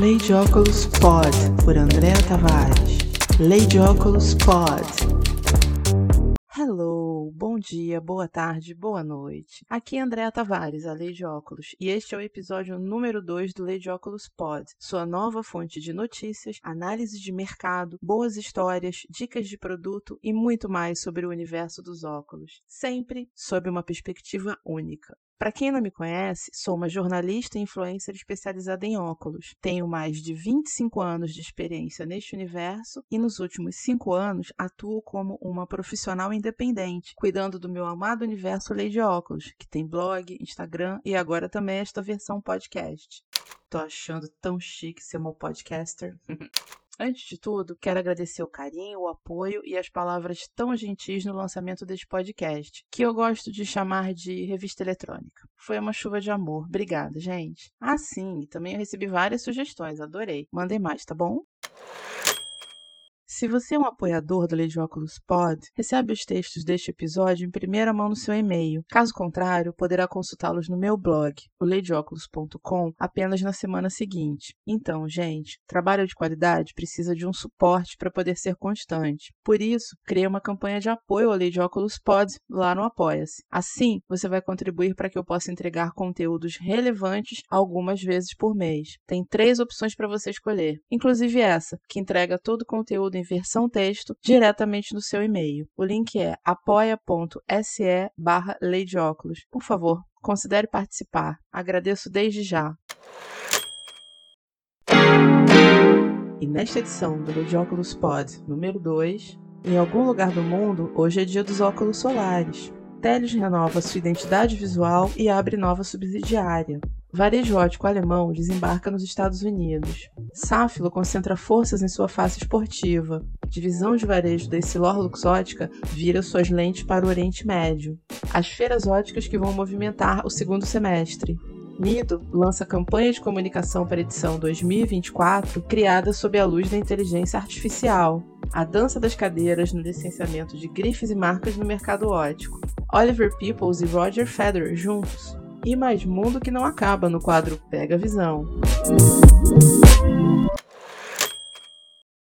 Lei de Óculos Pod, por Andréa Tavares. Lei de Óculos Pod. Hello, bom dia, boa tarde, boa noite. Aqui é Andréa Tavares, a Lei de Óculos, e este é o episódio número 2 do Lei de Óculos Pod, sua nova fonte de notícias, análise de mercado, boas histórias, dicas de produto e muito mais sobre o universo dos óculos, sempre sob uma perspectiva única. Para quem não me conhece, sou uma jornalista e influencer especializada em óculos. Tenho mais de 25 anos de experiência neste universo e nos últimos 5 anos atuo como uma profissional independente, cuidando do meu amado universo de Óculos, que tem blog, Instagram e agora também esta versão podcast. Tô achando tão chique ser uma podcaster. Antes de tudo, quero agradecer o carinho, o apoio e as palavras tão gentis no lançamento deste podcast, que eu gosto de chamar de revista eletrônica. Foi uma chuva de amor. Obrigada, gente. Ah, sim, também eu recebi várias sugestões, adorei. Mandem mais, tá bom? Se você é um apoiador do de Óculos Pod, recebe os textos deste episódio em primeira mão no seu e-mail. Caso contrário, poderá consultá-los no meu blog, o leideóculos.com, apenas na semana seguinte. Então, gente, trabalho de qualidade precisa de um suporte para poder ser constante. Por isso, criei uma campanha de apoio ao Lei de Óculos Pod lá no Apoia-se. Assim, você vai contribuir para que eu possa entregar conteúdos relevantes algumas vezes por mês. Tem três opções para você escolher, inclusive essa, que entrega todo o conteúdo em versão texto diretamente no seu e-mail. O link é apoia.se barra Por favor, considere participar. Agradeço desde já. E nesta edição do Lei de Óculos Pod número 2, em algum lugar do mundo, hoje é dia dos óculos solares. Teles renova sua identidade visual e abre nova subsidiária. Varejo ótico alemão desembarca nos Estados Unidos. Safilo concentra forças em sua face esportiva. Divisão de varejo da Essilor Luxótica vira suas lentes para o Oriente Médio. As feiras óticas que vão movimentar o segundo semestre. Nido lança campanha de comunicação para a edição 2024 criada sob a luz da inteligência artificial. A dança das cadeiras no licenciamento de grifes e marcas no mercado ótico. Oliver Peoples e Roger Federer juntos e mais mundo que não acaba no quadro Pega Visão.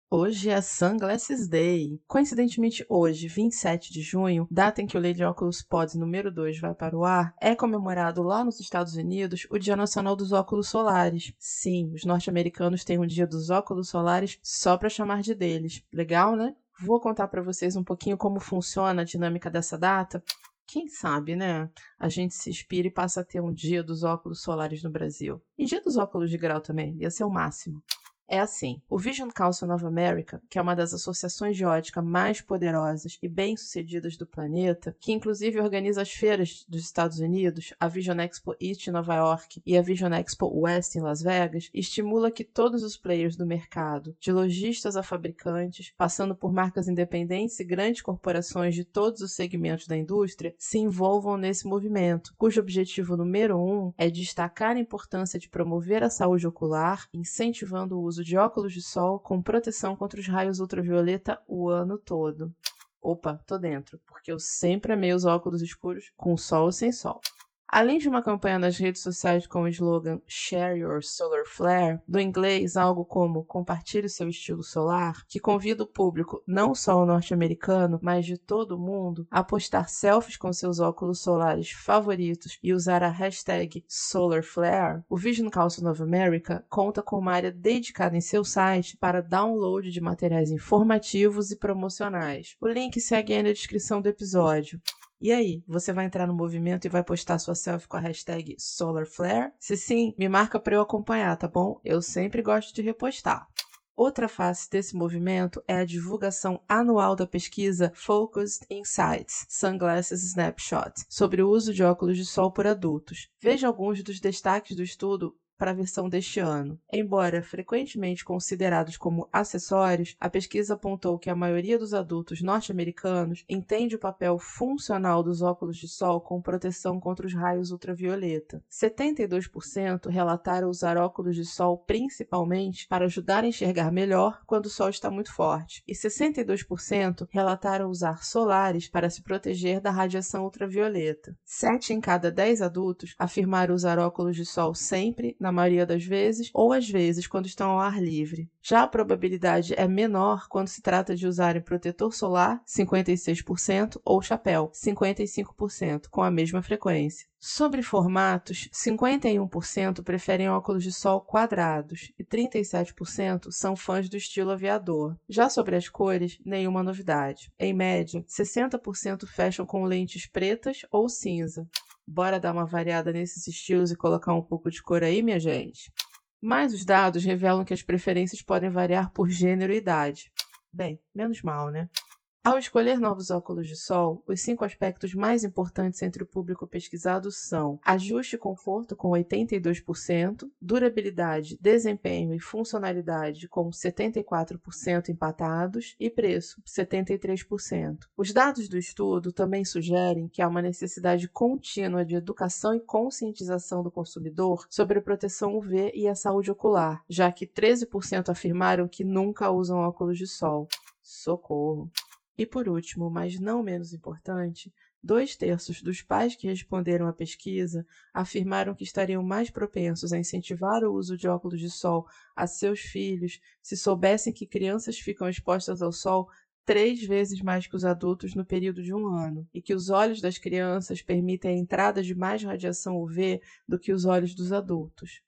Hoje é Sunglasses Day. Coincidentemente, hoje, 27 de junho, data em que o Lei de Óculos Pods número 2 vai para o ar, é comemorado lá nos Estados Unidos o Dia Nacional dos Óculos Solares. Sim, os norte-americanos têm um Dia dos Óculos Solares só para chamar de deles. Legal, né? Vou contar para vocês um pouquinho como funciona a dinâmica dessa data. Quem sabe, né? A gente se inspira e passa a ter um dia dos óculos solares no Brasil. E dia dos óculos de grau também, ia ser o máximo é assim: o Vision Council of America, que é uma das associações de ótica mais poderosas e bem-sucedidas do planeta, que inclusive organiza as feiras dos Estados Unidos, a Vision Expo East em Nova York e a Vision Expo West em Las Vegas, estimula que todos os players do mercado, de lojistas a fabricantes, passando por marcas independentes e grandes corporações de todos os segmentos da indústria, se envolvam nesse movimento, cujo objetivo número um é destacar a importância de promover a saúde ocular, incentivando o uso uso de óculos de sol com proteção contra os raios ultravioleta o ano todo. Opa, tô dentro, porque eu sempre amei os óculos escuros com sol ou sem sol. Além de uma campanha nas redes sociais com o slogan Share Your Solar Flare, do inglês algo como Compartilhe seu estilo solar, que convida o público, não só o norte-americano, mas de todo o mundo, a postar selfies com seus óculos solares favoritos e usar a hashtag SolarFlare, o Vision Council of America conta com uma área dedicada em seu site para download de materiais informativos e promocionais. O link segue aí na descrição do episódio. E aí, você vai entrar no movimento e vai postar sua selfie com a hashtag SolarFlare? Se sim, me marca para eu acompanhar, tá bom? Eu sempre gosto de repostar. Outra face desse movimento é a divulgação anual da pesquisa Focused Insights Sunglasses Snapshot sobre o uso de óculos de sol por adultos. Veja alguns dos destaques do estudo para a versão deste ano. Embora frequentemente considerados como acessórios, a pesquisa apontou que a maioria dos adultos norte-americanos entende o papel funcional dos óculos de sol com proteção contra os raios ultravioleta. 72% relataram usar óculos de sol principalmente para ajudar a enxergar melhor quando o sol está muito forte, e 62% relataram usar solares para se proteger da radiação ultravioleta. 7 em cada 10 adultos afirmaram usar óculos de sol sempre na na maioria das vezes, ou às vezes quando estão ao ar livre. Já a probabilidade é menor quando se trata de usarem protetor solar, 56%, ou chapéu, 55%, com a mesma frequência. Sobre formatos, 51% preferem óculos de sol quadrados e 37% são fãs do estilo aviador. Já sobre as cores, nenhuma novidade. Em média, 60% fecham com lentes pretas ou cinza. Bora dar uma variada nesses estilos e colocar um pouco de cor aí, minha gente? Mas os dados revelam que as preferências podem variar por gênero e idade. Bem, menos mal, né? Ao escolher novos óculos de sol, os cinco aspectos mais importantes entre o público pesquisado são ajuste e conforto com 82%, durabilidade, desempenho e funcionalidade com 74% empatados e preço 73%. Os dados do estudo também sugerem que há uma necessidade contínua de educação e conscientização do consumidor sobre a proteção UV e a saúde ocular, já que 13% afirmaram que nunca usam óculos de sol. Socorro! E por último, mas não menos importante, dois terços dos pais que responderam à pesquisa afirmaram que estariam mais propensos a incentivar o uso de óculos de sol a seus filhos se soubessem que crianças ficam expostas ao sol três vezes mais que os adultos no período de um ano, e que os olhos das crianças permitem a entrada de mais radiação UV do que os olhos dos adultos.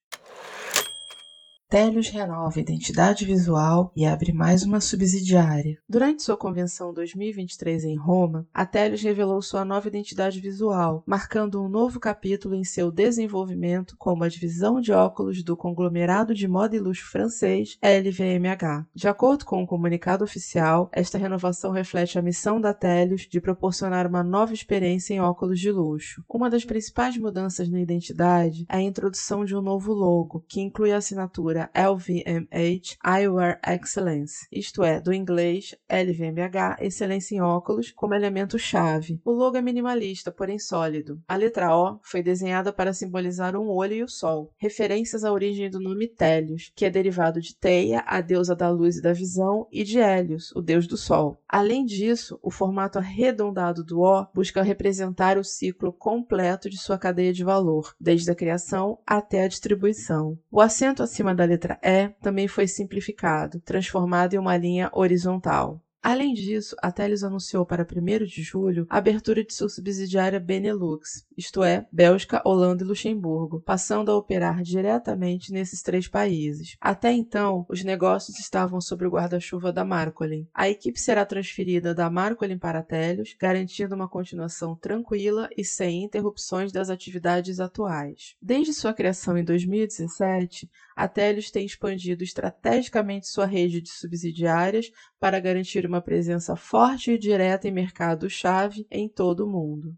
Telios renova a identidade visual e abre mais uma subsidiária. Durante sua convenção 2023 em Roma, a Telios revelou sua nova identidade visual, marcando um novo capítulo em seu desenvolvimento como a divisão de óculos do conglomerado de moda e luxo francês LVMH. De acordo com um comunicado oficial, esta renovação reflete a missão da Telios de proporcionar uma nova experiência em óculos de luxo. Uma das principais mudanças na identidade é a introdução de um novo logo, que inclui a assinatura LVMH Eyewear Excellence, isto é, do inglês LVMH Excelência em Óculos, como elemento-chave. O logo é minimalista, porém sólido. A letra O foi desenhada para simbolizar um olho e o sol, referências à origem do nome Télios, que é derivado de Teia, a deusa da luz e da visão, e de Hélios, o deus do sol. Além disso, o formato arredondado do O busca representar o ciclo completo de sua cadeia de valor, desde a criação até a distribuição. O acento acima da letra E também foi simplificado, transformado em uma linha horizontal. Além disso, a Teles anunciou para 1 de julho a abertura de sua subsidiária Benelux, isto é, Bélgica, Holanda e Luxemburgo, passando a operar diretamente nesses três países. Até então, os negócios estavam sob o guarda-chuva da Marcolin. A equipe será transferida da Marcolin para a Teles, garantindo uma continuação tranquila e sem interrupções das atividades atuais. Desde sua criação em 2017, a Teles tem expandido estrategicamente sua rede de subsidiárias para garantir uma presença forte e direta em mercados-chave em todo o mundo.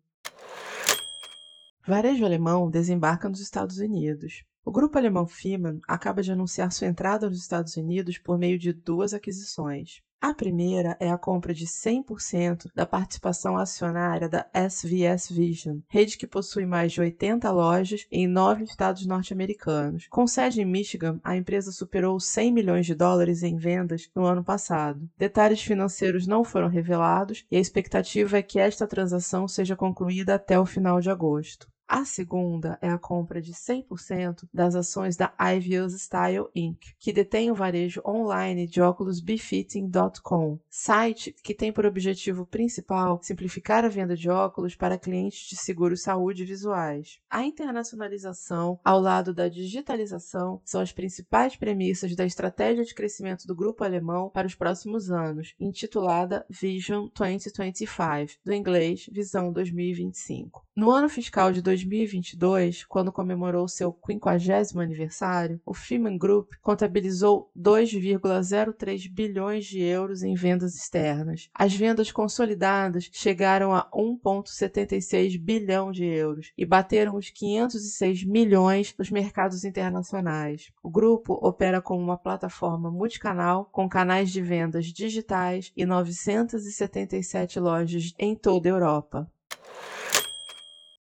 Varejo alemão desembarca nos Estados Unidos. O grupo alemão Fiemann acaba de anunciar sua entrada nos Estados Unidos por meio de duas aquisições. A primeira é a compra de 100% da participação acionária da SVS Vision, rede que possui mais de 80 lojas em nove estados norte-americanos. Com sede em Michigan, a empresa superou 100 milhões de dólares em vendas no ano passado. Detalhes financeiros não foram revelados e a expectativa é que esta transação seja concluída até o final de agosto. A segunda é a compra de 100% das ações da Ivy Style Inc., que detém o varejo online de óculos befitting.com, site que tem por objetivo principal simplificar a venda de óculos para clientes de seguros saúde visuais. A internacionalização, ao lado da digitalização, são as principais premissas da estratégia de crescimento do grupo alemão para os próximos anos, intitulada Vision 2025, do inglês Visão 2025. No ano fiscal de 2022, quando comemorou seu 50 aniversário, o Freeman Group contabilizou 2,03 bilhões de euros em vendas externas. As vendas consolidadas chegaram a 1,76 bilhão de euros e bateram os 506 milhões nos mercados internacionais. O grupo opera como uma plataforma multicanal com canais de vendas digitais e 977 lojas em toda a Europa.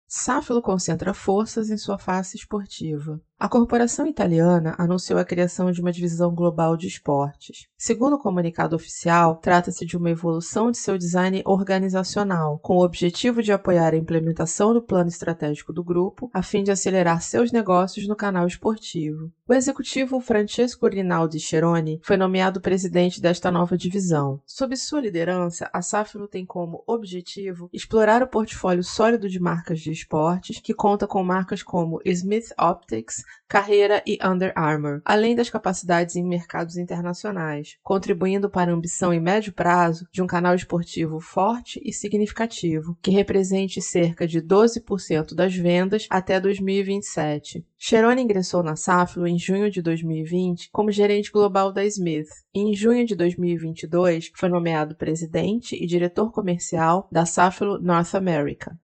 Sáfilo concentra forças em sua face esportiva. A corporação italiana anunciou a criação de uma divisão global de esportes. Segundo o comunicado oficial, trata-se de uma evolução de seu design organizacional, com o objetivo de apoiar a implementação do plano estratégico do grupo, a fim de acelerar seus negócios no canal esportivo. O executivo Francesco Rinaldi Cheroni foi nomeado presidente desta nova divisão. Sob sua liderança, a Safilo tem como objetivo explorar o portfólio sólido de marcas de esportes, que conta com marcas como Smith Optics, carreira e Under Armour, além das capacidades em mercados internacionais, contribuindo para a ambição em médio prazo de um canal esportivo forte e significativo, que represente cerca de 12% das vendas até 2027. Cherone ingressou na Safilo em junho de 2020 como gerente global da Smith. E em junho de 2022, foi nomeado presidente e diretor comercial da Safilo North America.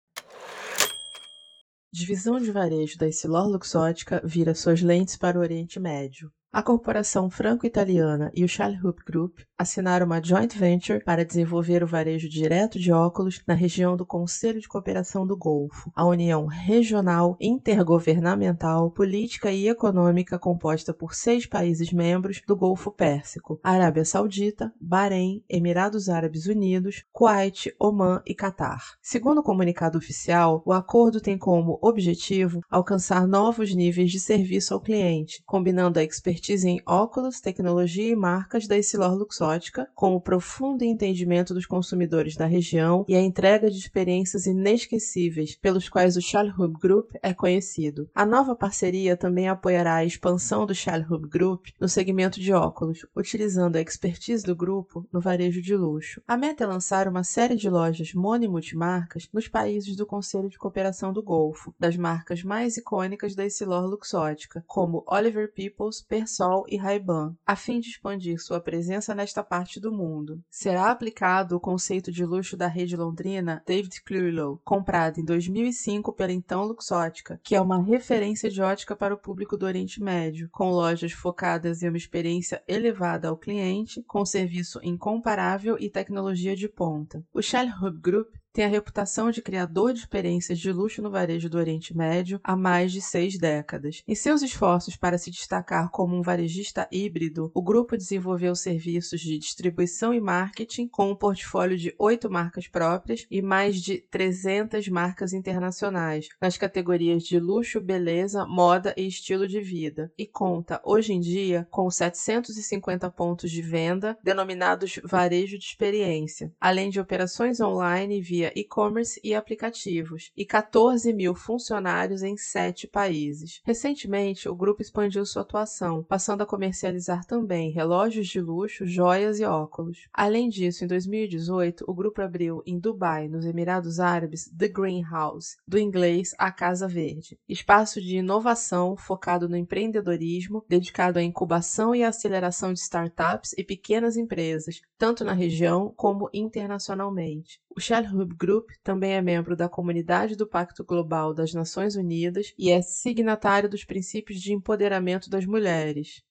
Divisão de varejo da Essilor Luxótica vira suas lentes para o Oriente Médio. A corporação franco-italiana e o Charles Group assinaram uma joint venture para desenvolver o varejo direto de óculos na região do Conselho de Cooperação do Golfo, a união regional, intergovernamental, política e econômica composta por seis países membros do Golfo Pérsico: Arábia Saudita, Bahrein, Emirados Árabes Unidos, Kuwait, Oman e Catar. Segundo o comunicado oficial, o acordo tem como objetivo alcançar novos níveis de serviço ao cliente, combinando a expertise expertise em óculos, tecnologia e marcas da Essilor Luxótica, com o profundo entendimento dos consumidores da região e a entrega de experiências inesquecíveis pelos quais o Charlehub Group é conhecido. A nova parceria também apoiará a expansão do Charlehub Group no segmento de óculos, utilizando a expertise do grupo no varejo de luxo. A meta é lançar uma série de lojas mono-multimarcas nos países do Conselho de Cooperação do Golfo, das marcas mais icônicas da Essilor Luxótica, como Oliver Peoples, Persol Sol e Ray-Ban, a fim de expandir sua presença nesta parte do mundo. Será aplicado o conceito de luxo da rede londrina David Clulow, comprada em 2005 pela então Luxótica, que é uma referência de ótica para o público do Oriente Médio, com lojas focadas em uma experiência elevada ao cliente, com serviço incomparável e tecnologia de ponta. O Shell Hub Group tem a reputação de criador de experiências de luxo no varejo do Oriente Médio há mais de seis décadas. Em seus esforços para se destacar como um varejista híbrido, o grupo desenvolveu serviços de distribuição e marketing com um portfólio de oito marcas próprias e mais de 300 marcas internacionais nas categorias de luxo, beleza, moda e estilo de vida, e conta hoje em dia com 750 pontos de venda denominados varejo de experiência, além de operações online via e-commerce e aplicativos, e 14 mil funcionários em sete países. Recentemente, o grupo expandiu sua atuação, passando a comercializar também relógios de luxo, joias e óculos. Além disso, em 2018, o grupo abriu em Dubai, nos Emirados Árabes, The Greenhouse, do inglês A Casa Verde, espaço de inovação focado no empreendedorismo, dedicado à incubação e aceleração de startups e pequenas empresas, tanto na região como internacionalmente. O Shell Group também é membro da Comunidade do Pacto Global das Nações Unidas e é signatário dos princípios de empoderamento das mulheres.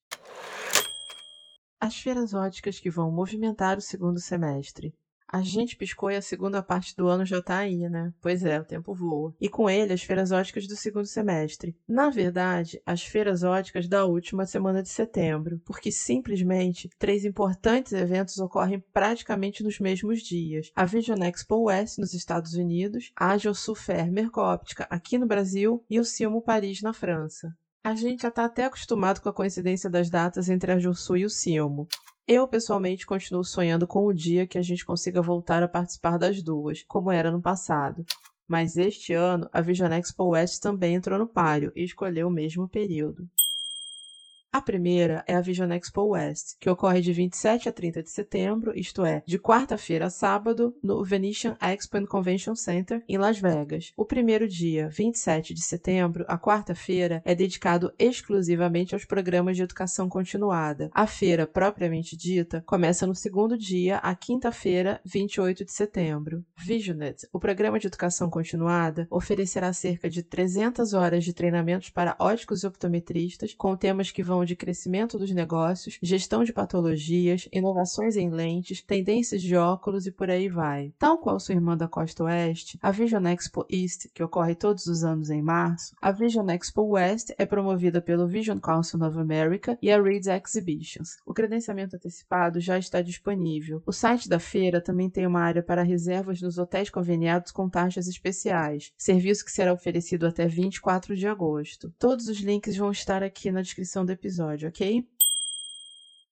As feiras óticas que vão movimentar o segundo semestre. A gente piscou e a segunda parte do ano já tá aí, né? Pois é, o tempo voa. E com ele, as feiras óticas do segundo semestre. Na verdade, as feiras óticas da última semana de setembro, porque simplesmente três importantes eventos ocorrem praticamente nos mesmos dias. A Vision Expo West nos Estados Unidos, a Agilsul Fair Mercóptica aqui no Brasil e o Silmo Paris na França. A gente já está até acostumado com a coincidência das datas entre a Jussu e o Silmo. Eu, pessoalmente, continuo sonhando com o dia que a gente consiga voltar a participar das duas, como era no passado. Mas este ano, a Vision Expo West também entrou no páreo e escolheu o mesmo período. A primeira é a Vision Expo West, que ocorre de 27 a 30 de setembro, isto é, de quarta-feira a sábado, no Venetian Expo and Convention Center, em Las Vegas. O primeiro dia, 27 de setembro, a quarta-feira, é dedicado exclusivamente aos programas de educação continuada. A feira, propriamente dita, começa no segundo dia, a quinta-feira, 28 de setembro. Visionet, o programa de educação continuada, oferecerá cerca de 300 horas de treinamentos para óticos e optometristas, com temas que vão vão de crescimento dos negócios, gestão de patologias, inovações em lentes, tendências de óculos e por aí vai. Tal qual sua irmã da Costa Oeste, a Vision Expo East, que ocorre todos os anos em março, a Vision Expo West é promovida pelo Vision Council of America e a Reeds Exhibitions. O credenciamento antecipado já está disponível. O site da feira também tem uma área para reservas nos hotéis conveniados com taxas especiais, serviço que será oferecido até 24 de agosto. Todos os links vão estar aqui na descrição do episódio, ok?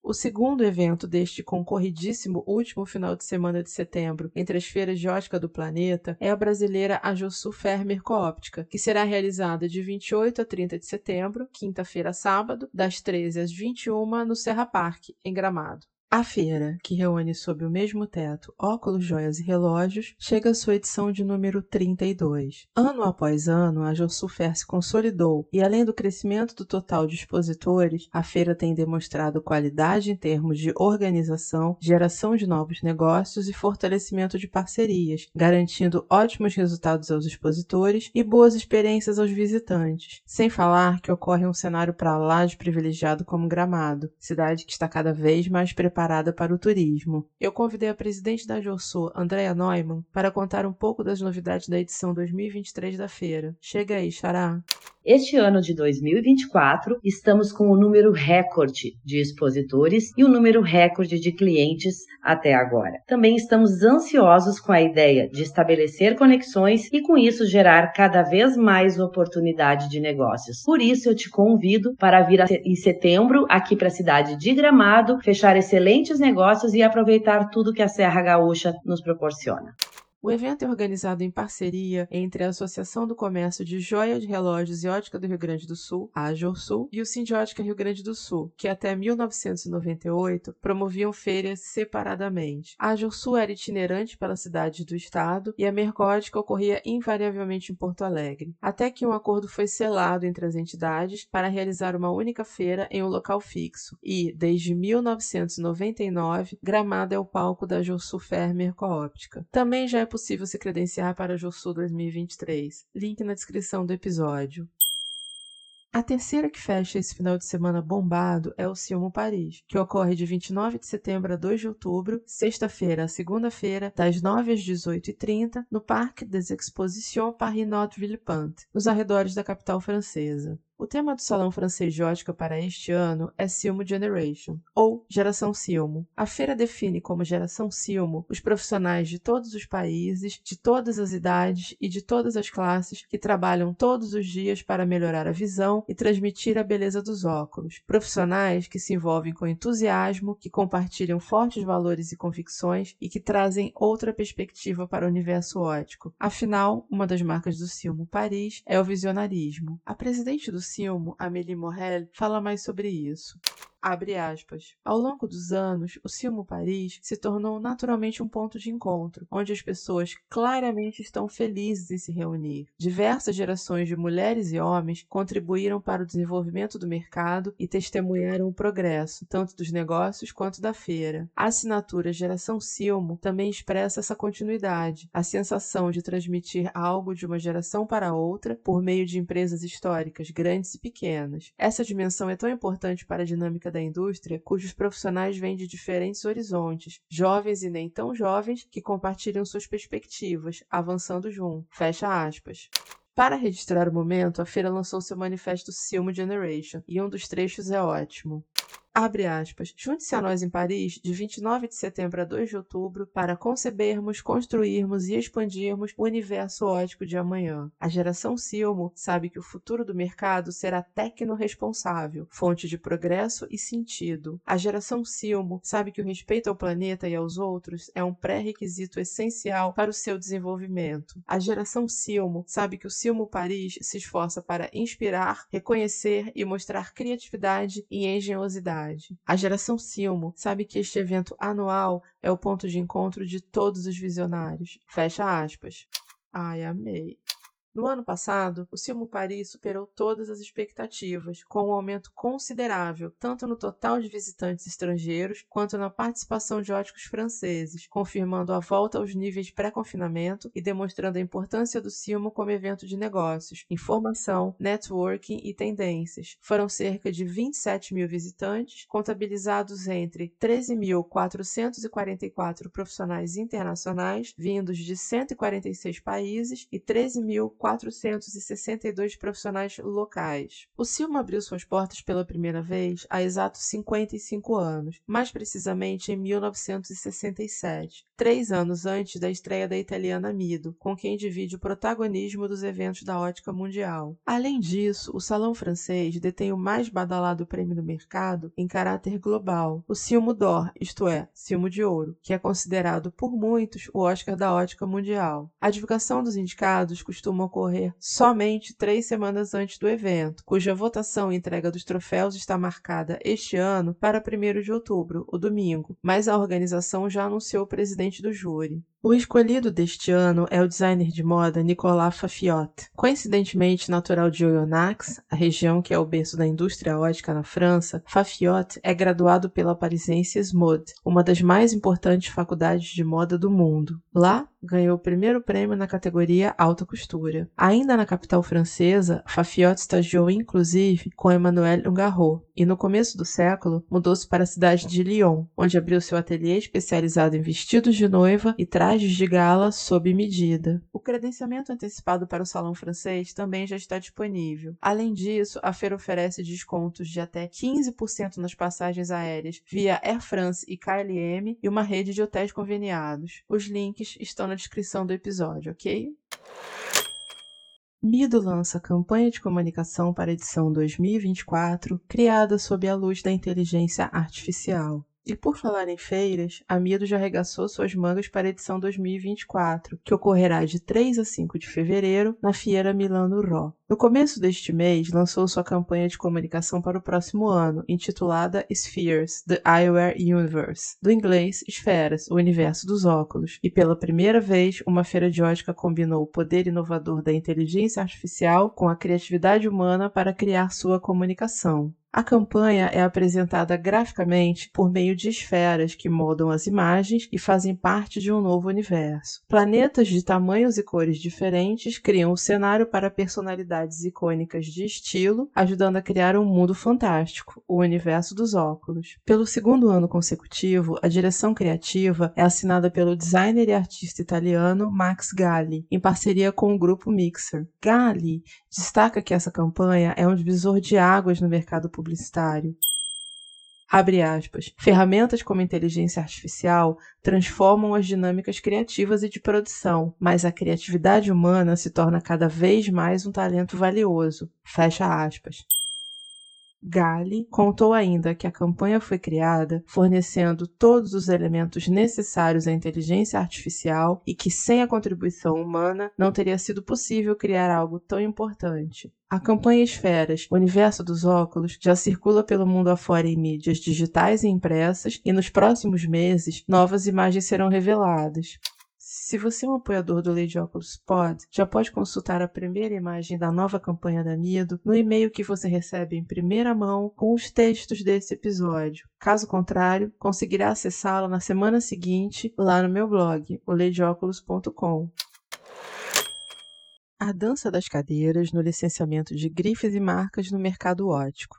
O segundo evento deste concorridíssimo último final de semana de setembro entre as feiras de ótica do planeta é a brasileira Ajossu Fermer Coóptica, que será realizada de 28 a 30 de setembro, quinta-feira a sábado, das 13 às 21 no Serra Park, em Gramado. A feira, que reúne sob o mesmo teto óculos, joias e relógios, chega à sua edição de número 32. Ano após ano, a Jossufer se consolidou e, além do crescimento do total de expositores, a feira tem demonstrado qualidade em termos de organização, geração de novos negócios e fortalecimento de parcerias, garantindo ótimos resultados aos expositores e boas experiências aos visitantes. Sem falar que ocorre um cenário para lá de privilegiado como Gramado, cidade que está cada vez mais preparada preparada para o turismo. Eu convidei a presidente da Jorsu, Andrea Neumann, para contar um pouco das novidades da edição 2023 da feira. Chega aí, Xará! Este ano de 2024, estamos com o número recorde de expositores e o número recorde de clientes até agora. Também estamos ansiosos com a ideia de estabelecer conexões e, com isso, gerar cada vez mais oportunidade de negócios. Por isso, eu te convido para vir em setembro aqui para a cidade de Gramado, fechar excelentes negócios e aproveitar tudo que a Serra Gaúcha nos proporciona. O evento é organizado em parceria entre a Associação do Comércio de Joias, Relógios e Ótica do Rio Grande do Sul, a Sul, e o Sindiótica Rio Grande do Sul, que até 1998 promoviam feiras separadamente. A Sul era itinerante pela cidade do estado e a Mercódica ocorria invariavelmente em Porto Alegre, até que um acordo foi selado entre as entidades para realizar uma única feira em um local fixo e, desde 1999, Gramado é o palco da Sul Fair Mercoóptica. Também já é possível se credenciar para JOSU 2023. Link na descrição do episódio. A terceira que fecha esse final de semana bombado é o Silmo Paris, que ocorre de 29 de setembro a 2 de outubro, sexta-feira a segunda-feira, das 9 às 18h30, no Parque des Expositions Paris-Notre-Villepinte, nos arredores da capital francesa. O tema do Salão Francês de Ótica para este ano é Silmo Generation, ou Geração Silmo. A feira define como Geração Silmo os profissionais de todos os países, de todas as idades e de todas as classes que trabalham todos os dias para melhorar a visão e transmitir a beleza dos óculos. Profissionais que se envolvem com entusiasmo, que compartilham fortes valores e convicções e que trazem outra perspectiva para o universo ótico. Afinal, uma das marcas do Silmo Paris é o visionarismo. A presidente do Silmo, Amélie Morel, fala mais sobre isso. Ao longo dos anos, o Silmo Paris se tornou naturalmente um ponto de encontro, onde as pessoas claramente estão felizes em se reunir. Diversas gerações de mulheres e homens contribuíram para o desenvolvimento do mercado e testemunharam o progresso, tanto dos negócios quanto da feira. A assinatura Geração Silmo também expressa essa continuidade, a sensação de transmitir algo de uma geração para outra por meio de empresas históricas grandes e pequenas. Essa dimensão é tão importante para a dinâmica da indústria cujos profissionais vêm de diferentes horizontes, jovens e nem tão jovens, que compartilham suas perspectivas, avançando junto. Fecha aspas. Para registrar o momento, a feira lançou seu manifesto Silmo Generation, e um dos trechos é ótimo. Abre aspas. Junte-se a nós em Paris de 29 de setembro a 2 de outubro para concebermos, construirmos e expandirmos o universo ótico de amanhã. A geração Silmo sabe que o futuro do mercado será tecno-responsável, fonte de progresso e sentido. A geração Silmo sabe que o respeito ao planeta e aos outros é um pré-requisito essencial para o seu desenvolvimento. A geração Silmo sabe que o Silmo Paris se esforça para inspirar, reconhecer e mostrar criatividade e engenhosidade a geração Silmo sabe que este evento anual é o ponto de encontro de todos os visionários. Fecha aspas. Ai, amei. No ano passado, o Silmo Paris superou todas as expectativas, com um aumento considerável tanto no total de visitantes estrangeiros quanto na participação de óticos franceses, confirmando a volta aos níveis pré-confinamento e demonstrando a importância do Silmo como evento de negócios, informação, networking e tendências. Foram cerca de 27 mil visitantes, contabilizados entre 13.444 profissionais internacionais vindos de 146 países e 13 mil 462 profissionais locais. O Silma abriu suas portas pela primeira vez há exatos 55 anos, mais precisamente em 1967, três anos antes da estreia da italiana Mido, com quem divide o protagonismo dos eventos da ótica mundial. Além disso, o salão francês detém o mais badalado prêmio do mercado em caráter global, o Silmo d'Or, isto é, Silmo de Ouro, que é considerado por muitos o Oscar da ótica mundial. A divulgação dos indicados costuma ocorrer somente três semanas antes do evento, cuja votação e entrega dos troféus está marcada este ano para 1 de outubro, o domingo, mas a organização já anunciou o presidente do júri. O escolhido deste ano é o designer de moda Nicolas Fafiot. Coincidentemente natural de Oyonnax, a região que é o berço da indústria ótica na França, Fafiot é graduado pela Parisiennes Mode, uma das mais importantes faculdades de moda do mundo. Lá, ganhou o primeiro prêmio na categoria alta costura. Ainda na capital francesa, Fafiot estagiou inclusive com Emmanuel Ungaro e no começo do século mudou-se para a cidade de Lyon, onde abriu seu ateliê especializado em vestidos de noiva e trajes de gala sob medida. O credenciamento antecipado para o salão francês também já está disponível. Além disso, a feira oferece descontos de até 15% nas passagens aéreas via Air France e KLM e uma rede de hotéis conveniados. Os links estão na descrição do episódio, ok? Mido lança campanha de comunicação para a edição 2024, criada sob a luz da inteligência artificial. E por falar em feiras, a Mido já arregaçou suas mangas para a edição 2024, que ocorrerá de 3 a 5 de fevereiro na Fiera Milano Raw. No começo deste mês, lançou sua campanha de comunicação para o próximo ano, intitulada Spheres, The Eyewear Universe, do inglês Esferas, o universo dos óculos, e pela primeira vez, uma feira de ótica combinou o poder inovador da inteligência artificial com a criatividade humana para criar sua comunicação. A campanha é apresentada graficamente por meio de esferas que moldam as imagens e fazem parte de um novo universo. Planetas de tamanhos e cores diferentes criam o cenário para personalidades icônicas de estilo, ajudando a criar um mundo fantástico, o universo dos óculos. Pelo segundo ano consecutivo, a direção criativa é assinada pelo designer e artista italiano Max Galli, em parceria com o grupo Mixer. Galli destaca que essa campanha é um divisor de águas no mercado publicitário. Abre aspas. Ferramentas como inteligência artificial transformam as dinâmicas criativas e de produção, mas a criatividade humana se torna cada vez mais um talento valioso. Fecha aspas. Gali contou ainda que a campanha foi criada fornecendo todos os elementos necessários à inteligência artificial e que sem a contribuição humana não teria sido possível criar algo tão importante. A campanha Esferas, o universo dos óculos, já circula pelo mundo afora em mídias digitais e impressas, e nos próximos meses novas imagens serão reveladas. Se você é um apoiador do Lady Óculos Pod, já pode consultar a primeira imagem da nova campanha da Nido no e-mail que você recebe em primeira mão com os textos desse episódio. Caso contrário, conseguirá acessá-la na semana seguinte lá no meu blog, o A dança das cadeiras no licenciamento de grifes e marcas no mercado ótico.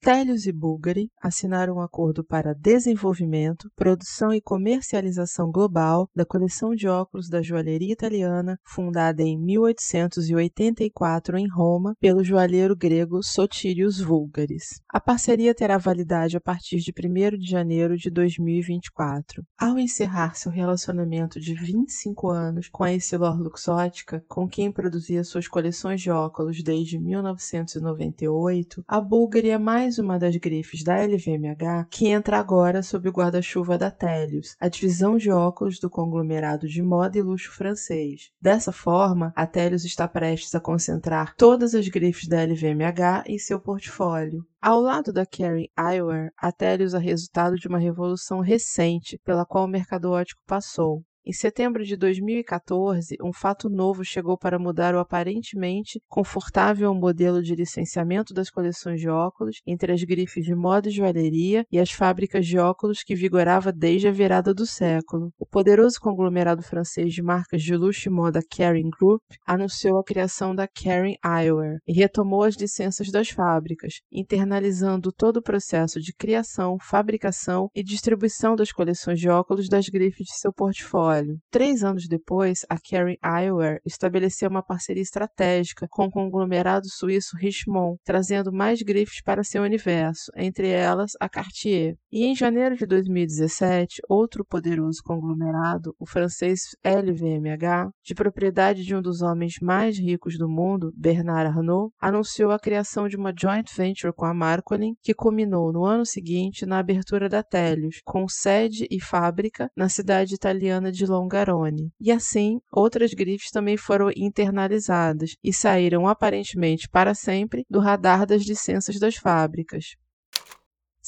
Télios e Bulgari assinaram um acordo para desenvolvimento, produção e comercialização global da coleção de óculos da joalheria italiana, fundada em 1884 em Roma pelo joalheiro grego Sotirius Vulgaris. A parceria terá validade a partir de 1 de janeiro de 2024. Ao encerrar seu relacionamento de 25 anos com a Essilor Luxótica, com quem produzia suas coleções de óculos desde 1998, a Bulgari é mais mais uma das grifes da LVMH que entra agora sob o guarda-chuva da Telius, a divisão de óculos do conglomerado de moda e luxo francês. Dessa forma, a Telius está prestes a concentrar todas as grifes da LVMH em seu portfólio. Ao lado da Kering Eyewear, a Telius é resultado de uma revolução recente pela qual o mercado ótico passou. Em setembro de 2014, um fato novo chegou para mudar o aparentemente confortável modelo de licenciamento das coleções de óculos entre as grifes de moda e joalheria e as fábricas de óculos que vigorava desde a virada do século. O poderoso conglomerado francês de marcas de luxo e moda Kering Group anunciou a criação da Kering Eyewear e retomou as licenças das fábricas, internalizando todo o processo de criação, fabricação e distribuição das coleções de óculos das grifes de seu portfólio. Três anos depois, a Kering Eyewear estabeleceu uma parceria estratégica com o conglomerado suíço Richemont, trazendo mais grifes para seu universo, entre elas a Cartier. E em janeiro de 2017, outro poderoso conglomerado, o francês LVMH, de propriedade de um dos homens mais ricos do mundo, Bernard Arnault, anunciou a criação de uma joint venture com a Marcolin, que culminou no ano seguinte na abertura da Telius, com sede e fábrica na cidade italiana de Longarone. E assim, outras grifes também foram internalizadas e saíram aparentemente para sempre do radar das licenças das fábricas.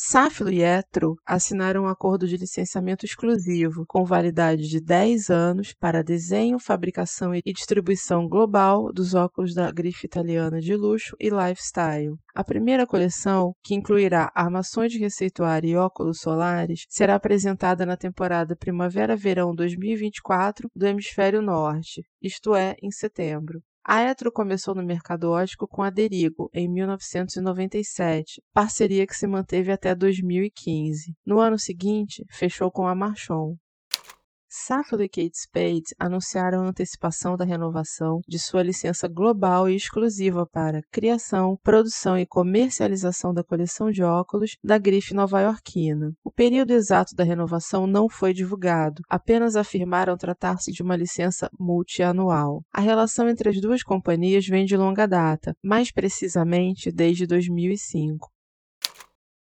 Safilo e Etro assinaram um acordo de licenciamento exclusivo, com validade de 10 anos, para desenho, fabricação e distribuição global dos óculos da grife italiana de luxo e lifestyle. A primeira coleção, que incluirá armações de receituário e óculos solares, será apresentada na temporada Primavera-Verão 2024 do Hemisfério Norte, isto é, em setembro. A Etro começou no mercado ótico com a Derigo em 1997, parceria que se manteve até 2015. No ano seguinte, fechou com a Marchon. Safilo e Kate Spade anunciaram a antecipação da renovação de sua licença global e exclusiva para criação, produção e comercialização da coleção de óculos da grife nova-iorquina. O período exato da renovação não foi divulgado, apenas afirmaram tratar-se de uma licença multianual. A relação entre as duas companhias vem de longa data, mais precisamente desde 2005.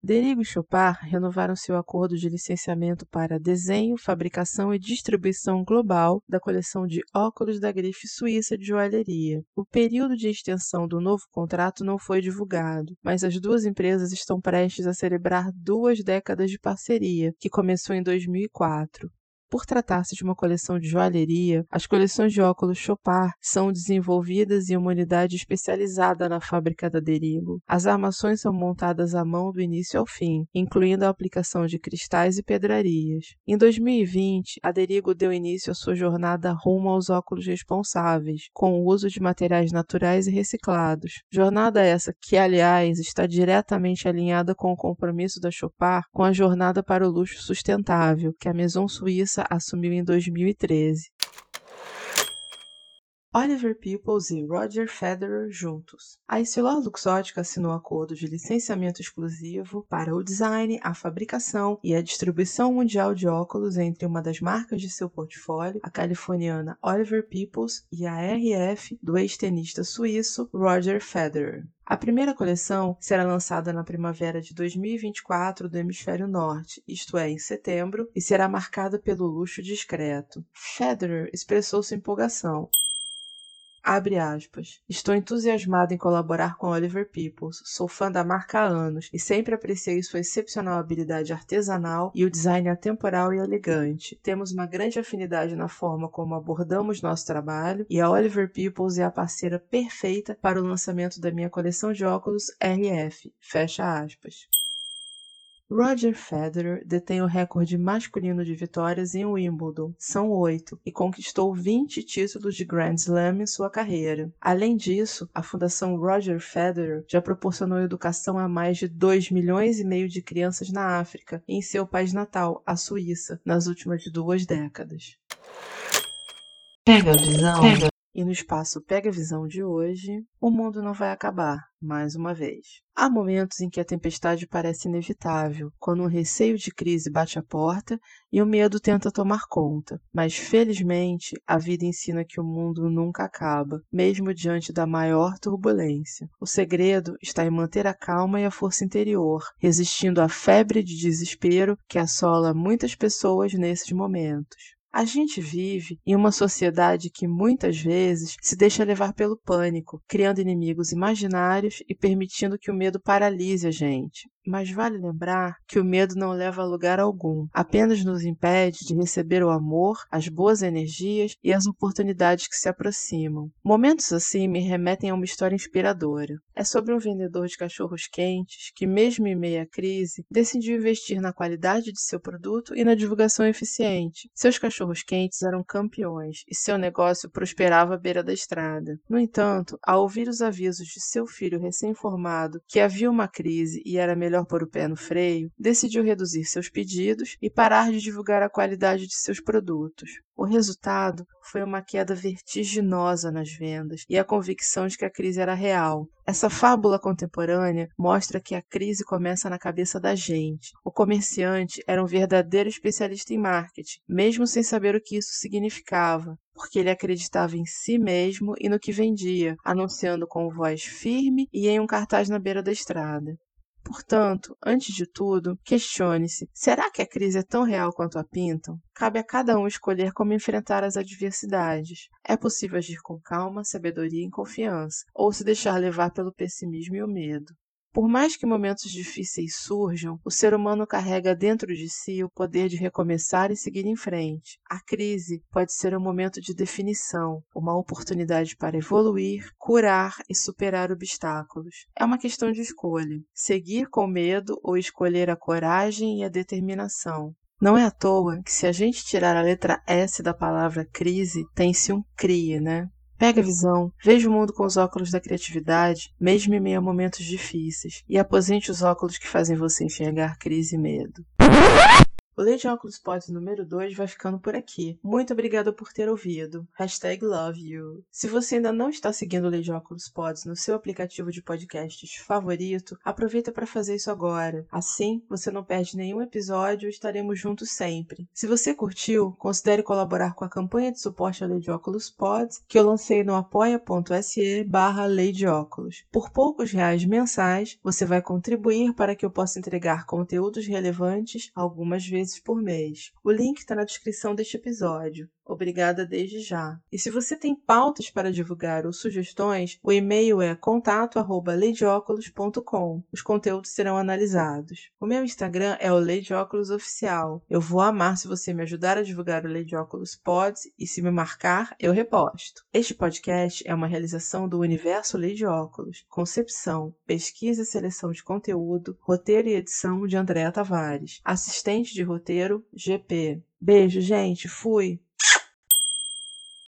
Derigo e Chopard renovaram seu acordo de licenciamento para desenho, fabricação e distribuição global da coleção de óculos da grife suíça de joalheria. O período de extensão do novo contrato não foi divulgado, mas as duas empresas estão prestes a celebrar duas décadas de parceria, que começou em 2004. Por tratar-se de uma coleção de joalheria, as coleções de óculos Chopard são desenvolvidas em uma unidade especializada na fábrica da Derigo. As armações são montadas à mão do início ao fim, incluindo a aplicação de cristais e pedrarias. Em 2020, a Derigo deu início à sua jornada rumo aos óculos responsáveis, com o uso de materiais naturais e reciclados. Jornada essa que, aliás, está diretamente alinhada com o compromisso da Chopard com a jornada para o luxo sustentável, que a Maison Suíça assumiu em 2013. Oliver Peoples e Roger Federer juntos. A Essilor Luxótica assinou acordo de licenciamento exclusivo para o design, a fabricação e a distribuição mundial de óculos entre uma das marcas de seu portfólio, a californiana Oliver Peoples, e a RF do ex-tenista suíço Roger Federer. A primeira coleção será lançada na primavera de 2024 do Hemisfério Norte, isto é, em setembro, e será marcada pelo luxo discreto. Federer expressou sua empolgação. Abre aspas. Estou entusiasmado em colaborar com Oliver Peoples. Sou fã da marca há anos e sempre apreciei sua excepcional habilidade artesanal e o design atemporal e elegante. Temos uma grande afinidade na forma como abordamos nosso trabalho e a Oliver Peoples é a parceira perfeita para o lançamento da minha coleção de óculos RF. Fecha aspas. Roger Federer detém o recorde masculino de vitórias em Wimbledon, são oito, e conquistou 20 títulos de Grand Slam em sua carreira. Além disso, a Fundação Roger Federer já proporcionou educação a mais de 2 milhões e meio de crianças na África e em seu país natal, a Suíça, nas últimas duas décadas. Pega a visão. Pega. E no espaço Pega Visão de hoje, o mundo não vai acabar, mais uma vez. Há momentos em que a tempestade parece inevitável, quando o receio de crise bate a porta e o medo tenta tomar conta. Mas felizmente, a vida ensina que o mundo nunca acaba, mesmo diante da maior turbulência. O segredo está em manter a calma e a força interior, resistindo à febre de desespero que assola muitas pessoas nesses momentos. A gente vive em uma sociedade que muitas vezes se deixa levar pelo pânico, criando inimigos imaginários e permitindo que o medo paralise a gente. Mas vale lembrar que o medo não leva a lugar algum, apenas nos impede de receber o amor, as boas energias e as oportunidades que se aproximam. Momentos assim me remetem a uma história inspiradora. É sobre um vendedor de cachorros quentes que, mesmo em meio à crise, decidiu investir na qualidade de seu produto e na divulgação eficiente. Seus cachorros quentes eram campeões e seu negócio prosperava à beira da estrada. No entanto, ao ouvir os avisos de seu filho recém-formado que havia uma crise e era melhor melhor pôr o pé no freio, decidiu reduzir seus pedidos e parar de divulgar a qualidade de seus produtos. O resultado foi uma queda vertiginosa nas vendas e a convicção de que a crise era real. Essa fábula contemporânea mostra que a crise começa na cabeça da gente. O comerciante era um verdadeiro especialista em marketing, mesmo sem saber o que isso significava, porque ele acreditava em si mesmo e no que vendia, anunciando com voz firme e em um cartaz na beira da estrada. Portanto, antes de tudo, questione-se: será que a crise é tão real quanto a pintam? Cabe a cada um escolher como enfrentar as adversidades. É possível agir com calma, sabedoria e confiança, ou se deixar levar pelo pessimismo e o medo. Por mais que momentos difíceis surjam, o ser humano carrega dentro de si o poder de recomeçar e seguir em frente. A crise pode ser um momento de definição, uma oportunidade para evoluir, curar e superar obstáculos. É uma questão de escolha: seguir com medo ou escolher a coragem e a determinação. Não é à toa que, se a gente tirar a letra S da palavra crise, tem-se um CRIE, né? Pega a visão, veja o mundo com os óculos da criatividade, mesmo em meio a momentos difíceis, e aposente os óculos que fazem você enxergar crise e medo. O Leite Óculos Pods número 2 vai ficando por aqui. Muito obrigada por ter ouvido. Hashtag love you. Se você ainda não está seguindo o Leite Óculos Pods no seu aplicativo de podcasts favorito, aproveita para fazer isso agora. Assim, você não perde nenhum episódio e estaremos juntos sempre. Se você curtiu, considere colaborar com a campanha de suporte ao Leite Óculos Pods, que eu lancei no apoia.se barra Por poucos reais mensais, você vai contribuir para que eu possa entregar conteúdos relevantes algumas vezes vezes por mês. O link está na descrição deste episódio. Obrigada desde já. E se você tem pautas para divulgar ou sugestões, o e-mail é contato@leidioculos.com. Os conteúdos serão analisados. O meu Instagram é o Lady Óculos Oficial. Eu vou amar se você me ajudar a divulgar o Lady Óculos Pods e se me marcar, eu reposto. Este podcast é uma realização do Universo Lady Óculos. Concepção, pesquisa e seleção de conteúdo, roteiro e edição de Andréa Tavares. Assistente de roteiro, GP. Beijo, gente. Fui.